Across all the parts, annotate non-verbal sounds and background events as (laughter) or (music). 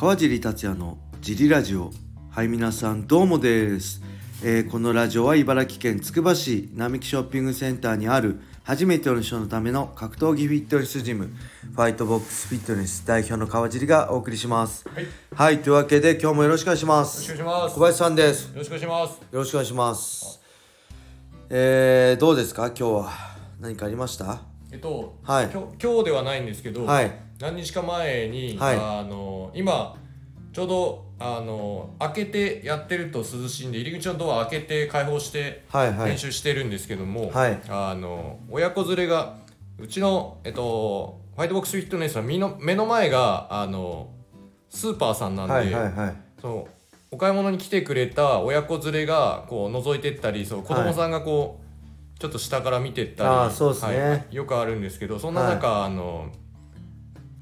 川尻達也のジリラジオ。はい皆さんどうもです、えーこのラジオは茨城県つくば市並木ショッピングセンターにある初めての人のための格闘技フィットネスジムファイトボックスフィットネス代表の川尻がお送りします。はい、よはいというわけで今日もよろしくお願いしまろしすくお願いします。小林さんです。よろしくお願いします。よろしくお願いします。えー、どうですか？今日は何かありました？えっと、はい。今日今日ではないんですけど、はい何日か前に、はい。あの今ちょうどあの開けてやってると涼しいんで入り口のドア開けて開放してはいはい。練習してるんですけども、はい。あの親子連れがうちのえっとファイトボックスフィットネスは目の目の前があのスーパーさんなんで、はいはいはい。そうお買い物に来てくれた親子連れがこう覗いてったりそう子供さんがこう、ちょっと下から見てったりあーそうっすね。はいよくあるんですけどそんな中、あの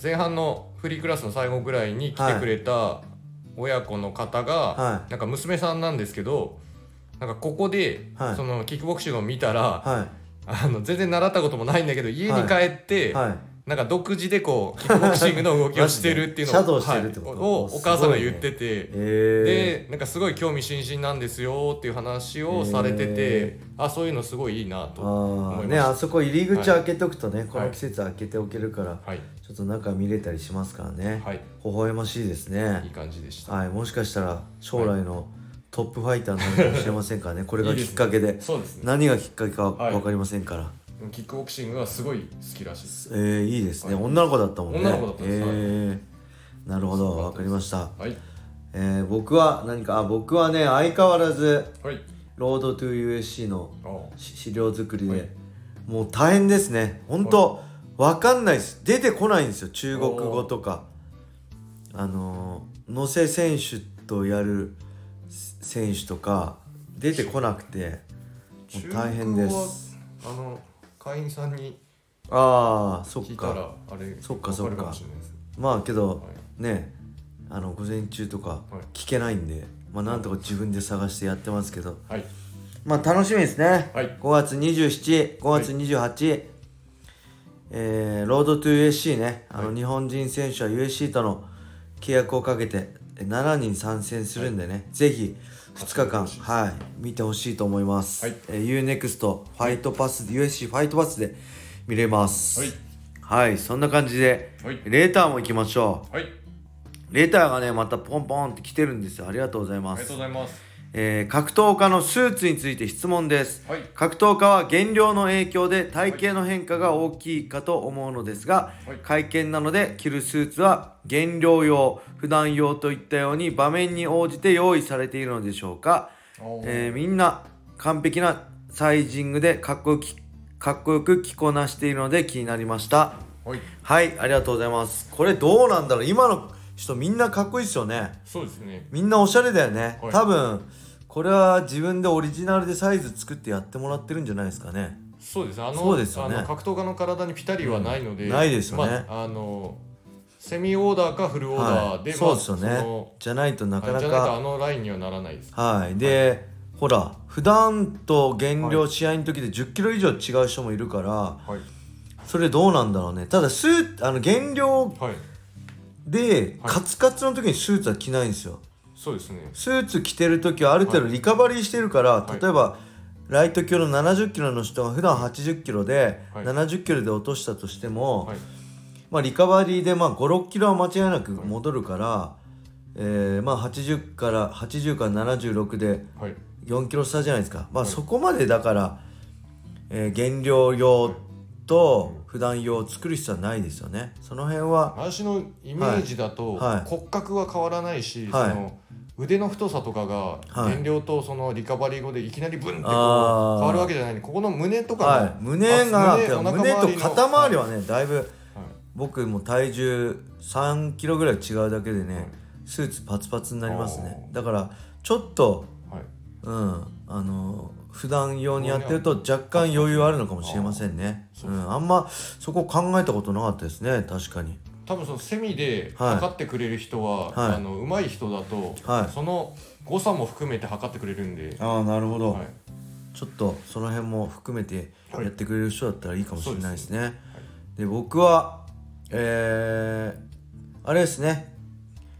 前半のフリークラスの最後ぐらいに来てくれた親子の方が、はなんか娘さんなんですけどなんかここで、はい。そのキックボクシングを見たら、はあの全然習ったこともないんだけど家に帰って、い。はいなんか独自でこうキックボクシングの動きをしてるっていうのマジでシャドウしてるってこと？はい。をお母さんが言ってて、えでなんかすごい興味津々なんですよっていう話をされてて、へあそういうのすごいいいなと思いまねあそこ入り口開けとくとね、この季節開けておけるから、はい。ちょっと中見れたりしますからね、はい。微笑ましいですね。いい感じでした、はいもしかしたら将来のトップファイターになるかもしれませんからね。これがきっかけで。(laughs) そうですね。何がきっかけかはい。分かりませんから、キックボクシングはすごい好きらしいです。えー、いいですね、はい。女の子だったもんね。女の子だったんです。えー、なるほど。分かりました。はい。えー、僕は何かあ僕はね相変わらずはい。ロードトゥ USC の資料作りで、はい。もう大変ですね。本当わかんないです。出てこないんですよ。中国語とか。あのー野瀬選手とやる選手とか出てこなくて。大変です。あの会員さんにああそっ聞いたらかあれそっかそっかわるかもしれないです。まあけど、はい。ねあの午前中とかはい。聞けないんで、まあなんとか自分で探してやってますけど。はい。まあ楽しみですね、はい。5月275月28、えーロードトゥ USC ね。あのはい。日本人選手は USC との契約をかけてえ7人参戦するんでね、ぜひ2日間はい見てほしいと思います、はい。えー UNEXT ファイトパス USC ファイトパスで見れます。はい。はいそんな感じで、はい。レーターも行きましょう。はい。レーターがねまたポンポンって来てるんですよ。ありがとうございます。ありがとうございますえー格闘家のスーツについて質問です、はい。格闘家は減量の影響で体型の変化が大きいかと思うのですが、はい。会見なので着るスーツは減量用普段用といったように場面に応じて用意されているのでしょうか、えーみんな完璧なサイジングでかっこよきかっこよく着こなしているので気になりました。はい。はいありがとうございます。これどうなんだろう。今の人みんなかっこいいですよね。そうですね。みんなおしゃれだよね、はい。多分これは自分でオリジナルでサイズ作ってやってもらってるんじゃないですかね。そうです。ねあのね。あの格闘家の体にピタリはないので、うんないですよね。まあ、あのセミオーダーかフルオーダーで、はい、まあそうですよね。のじゃないとなかなはいじゃないとあかのラインにはならないです。はい。で、ほら普段と減量試合の時で1 0キロ以上違う人もいるからはい。それどうなんだろうね。ただスーあの減量はい。ではいカツカツの時にスーツは着ないんですよそうですね。スーツ着てる時はある程度リカバリーしてるから、い。例えばライト級の70キロの人が普段80キロで、はい。70キロで落としたとしても、はい。まあ、リカバリーでまあ56キロは間違いなく戻るから、えーまあ80から80から76ではい。4キロ差じゃないですか、まあ、はい。そこまでだから、えー減量用と普段用を作る必要はないですよね。その辺は私のイメージだと、骨格は変わらないし、はい。その腕の太さとかがはい。減量とそのリカバリー後でいきなりブンってこう変わるわけじゃないここの胸とかの、はい、胸があ胸と肩周りはねだいぶはい。僕も体重3キロぐらい違うだけでね、はい。スーツパツパツになりますね。だからちょっとはいうん。あの普段用にやってると若干余裕あるのかもしれませんね。うん、あんまそこ考えたことなかったですね。確かに。多分そのセミではい。測ってくれる人は、はい。あの上手い人だと、はい。その誤差も含めて測ってくれるんで、ああなるほど、はい。ちょっとその辺も含めてはい。やってくれる人だったらいいかもしれないですね、はい。で僕はえー、あれですね。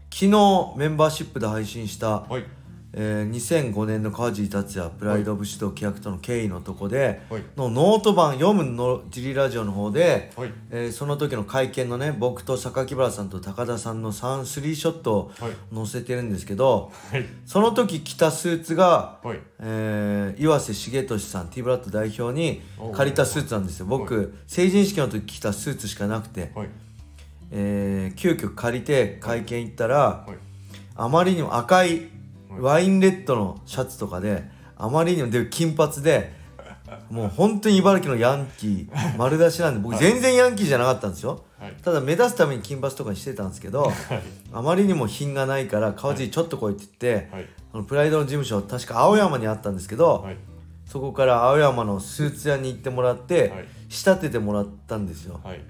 基昨日メンバーシップで配信した、はいえー2005年の川尻達也プライド・オブ・指導規約との経緯のとこで、はい。のノート版読むのジリラジオの方で、はい。えーその時の会見のね僕と榊原さんと高田さんの3スリーショットをはい。載せてるんですけど、はい。その時着たスーツが、はい。えー岩瀬重俊さん T ブラッド代表に借りたスーツなんですよ。はい。僕成人式の時着たスーツしかなくて、はい。えー急遽借りて会見行ったら、はい。あまりにも赤いワインレッドのシャツとかであまりにもで金髪でもう本当に茨城のヤンキー丸出しなんで僕全然ヤンキーじゃなかったんですよ。はい。ただ目立つために金髪とかにしてたんですけどはい。あまりにも品がないから川尻ちょっと来いって言って、はい。あのプライドの事務所確か青山にあったんですけど、はい。そこから青山のスーツ屋に行ってもらって、はい。仕立ててもらったんですよ。はい。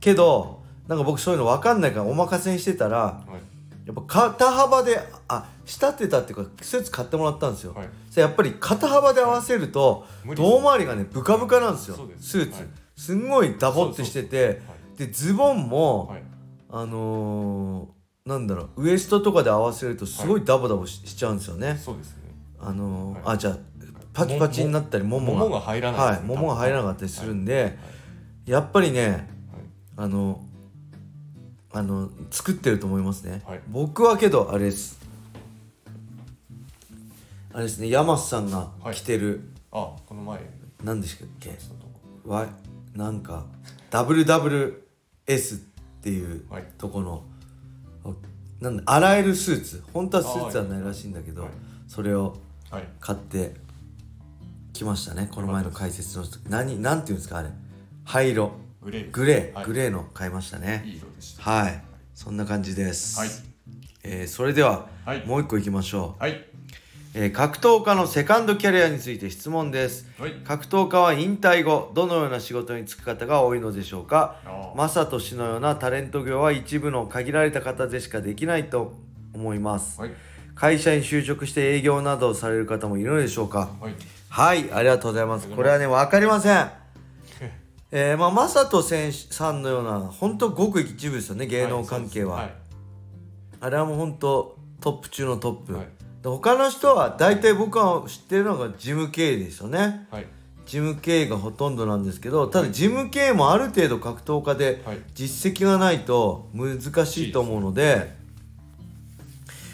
けどなんか僕そういうの分かんないからお任せにしてたらはいやっぱ肩幅であ仕立てたっていうかスーツ買ってもらったんですよ、はい。やっぱり肩幅で合わせると無理です胴回りがねブカブカなんですよ。スーツ、はい。すんごいダボってしててでズボンも、はい。あのー、なんだろうウエストとかで合わせるとすごいダボダボし,、しちゃうんですよね。そうですね。あのーはい。あじゃあパチパチになったりももが。ももが入らないはいですね。ももが入らなかったりするんで、やっぱりねはい。あのあの作ってると思いますね、はい。僕はけどあれです。あれですね山瀬さんが着てる、あこの前。何でしたっけ？わなんか WWS っていうはい。とこの、なんだ洗えるスーツ。本当はスーツはないらしいんだけど、はい。それをはい。買ってきましたね。この前の解説の時。何なんていうんですかあれ。灰色グレー。グレー、はい。グレーの買いましたね。いい色でした。はい。そんな感じです、はい。えーそれでは、はい。もう一個いきましょう、はい。えー格闘家のセカンドキャリアについて質問です。はい。格闘家は引退後どのような仕事に就く方が多いのでしょうか？あーマサト氏のようなタレント業は一部の限られた方でしかできないと思います。はい。会社に就職して営業などをされる方もいるのでしょうか？はい。はい。ありがとうございます。これはね分かりませんえー、まあマサト選手さんのような本当ごく一部ですよね芸能関係は、はい。あれはもう本当トップ中のトップ、はい。で他の人は大体僕が知ってるのが事務経営ですよね。はい。事務経営がほとんどなんですけどただ事務経営もある程度格闘家ではい。実績がないと難しいと思うので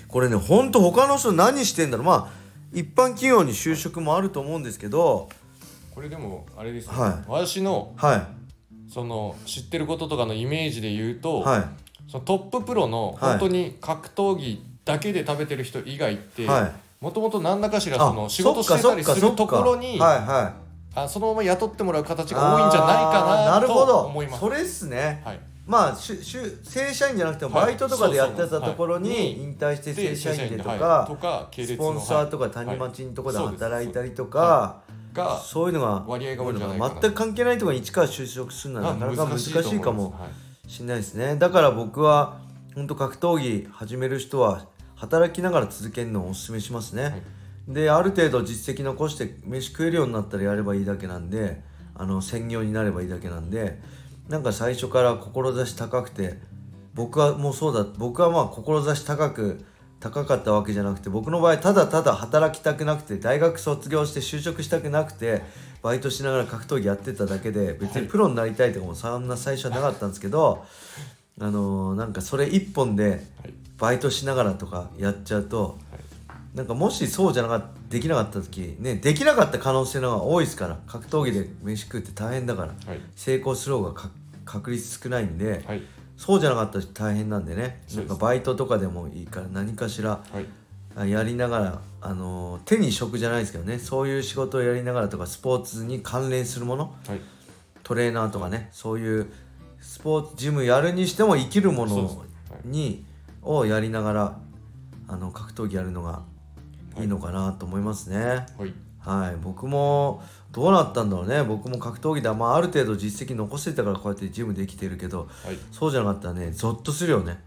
これねほんと他の人何してんだろう。まあ一般企業に就職もあると思うんですけどこれでもあれですね、は私のはその知ってることとかのイメージで言ういと、はい。そのトッププロのはい。本当に格闘技だけで食べてる人以外って、はい。もともと何らかしらそのあ仕事してたりするところに、はいはい。あそのまま雇ってもらう形が多いんじゃないかなとなるほど。思います。それっすね。はい、まあしゅしゅ正社員じゃなくてもはい。バイトとかでやってたところに引退して正社員でとはい。かスポンサーとかはい谷町のとこで働いたりとかがそういうのが割合が多いんじゃないかな。全く関係ないところに一から就職するのはなかなか難しいかもしれないですね。だから僕は本当格闘技始める人は働きながら続けるのをおすすめしますね、である程度実績残して飯食えるようになったらやればいいだけなんであの専業になればいいだけなんでなんか最初から志高くて僕はもうそうだ僕はまあ志高く高かったわけじゃなくて僕の場合ただただ働きたくなくて大学卒業して就職したくなくてバイトしながら格闘技やってただけで別にプロになりたいとかもそんな最初はなかったんですけど、あのーなんかそれ一本ではい。バイトしながらとかやっちゃうとなんかもしそうじゃなかったできなかった時ねできなかった可能性の方が多いですから格闘技で飯食うって大変だからはい。成功する方がか確率少ないんで、はいそうじゃなかったら大変なんでね。なんかバイトとかでもいいから何かしらやりながら、あのー手に職じゃないですけどね。そういう仕事をやりながらとかスポーツに関連するもの。はい。トレーナーとかね。そういうスポーツジムやるにしても生きるものそうですはい。にをやりながらあの格闘技やるのがいいのかなと思いますね。はいはい、僕もどうなったんだろうね。僕も格闘技では、まあ、ある程度実績残してたからこうやってジムできてるけどはい。そうじゃなかったらねゾッとするよね。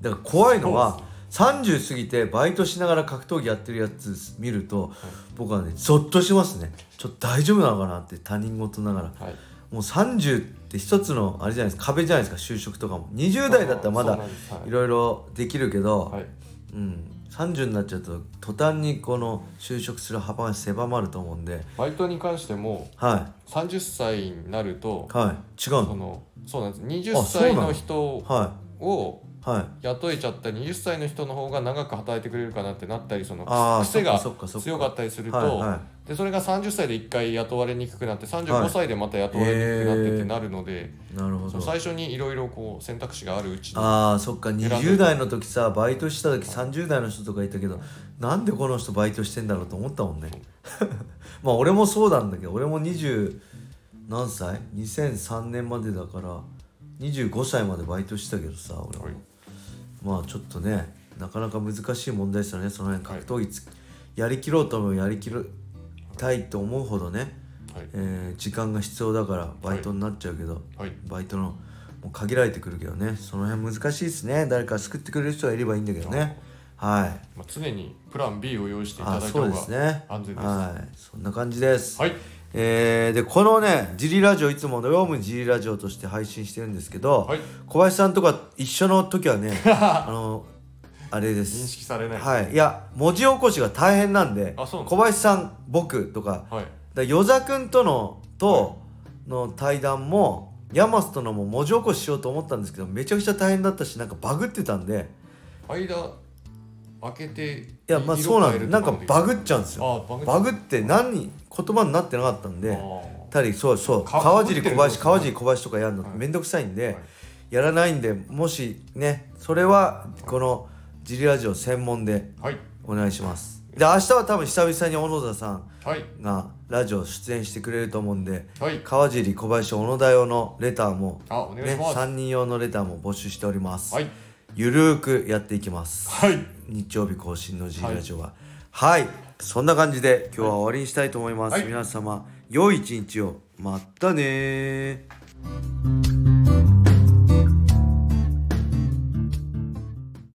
だから怖いのは30過ぎてバイトしながら格闘技やってるやつ見ると僕はねゾッとしますね。ちょっと大丈夫なのかなって他人事ながら。はい。もう30って一つのあれじゃないですか壁じゃないですか就職とかも。20代だったらまだい。いろいろできるけど、はい。うん、30になっちゃうと途端にこの就職する幅が狭まると思うんでバイトに関してもは30歳になるといはい。違うそののそうなんです。あ20そう歳なの？の人はをいはい雇えちゃった20歳の人の方が長く働いてくれるかなってなったりその癖が強かったりすると、はいはでそれが30歳で1回雇われにくくなってはい。35歳でまた雇われにくくなってってなるので、最初にいろいろこう選択肢があるうちにああそっかんでる20代の時さバイトした時30代の人とかいたけどなんでこの人バイトしてんだろうと思ったもんね。(laughs) まあ俺もそうなんだけど俺も20何歳 ?2003 年までだから25歳までバイトしたけどさ俺も、はいまあちょっとねなかなか難しい問題ですよね。その辺格闘技つ、やりきろうともやりきりたいと思うほどね、はい。えー時間が必要だからバイトになっちゃうけど、はい。バイトのもう限られてくるけどね。その辺難しいですね。誰か救ってくれる人がいればいいんだけどね。はい。まあ、常にプラン B を用意していただいた方がですね。安全です。はい。そんな感じです、はいえーでこのねジリラジオいつものヨームジリラジオとして配信してるんですけど、はい。小林さんとか一緒の時はね (laughs) あのあれで認す識されない。はい。いや文字起こしが大変なんで小林さん僕とかはい。だ与座君とのとの対談もヤマスとのも文字起こししようと思ったんですけどめちゃくちゃ大変だったしなんかバグってたんで。間開けていいやまあそうなんでなんかバグっちゃうんですよ。あバグって何に言葉になってなかったんであたりそうそうか川尻小林川尻小林とかやるのはい。めんどくさいんで、はい。やらないんでもしねそれはこのジリラジオ専門ではい。お願いします。で明日は多分久々に小野田さんはい。がラジオ出演してくれると思うんではい。川尻小林小野田用のレターもねします、3人用のレターも募集しております、はい。ゆるーくやっていきます。はい。日曜日更新の G ラジオは。はい、そんな感じで今日は終わりにしたいと思います、はい、皆様良い一日を。またね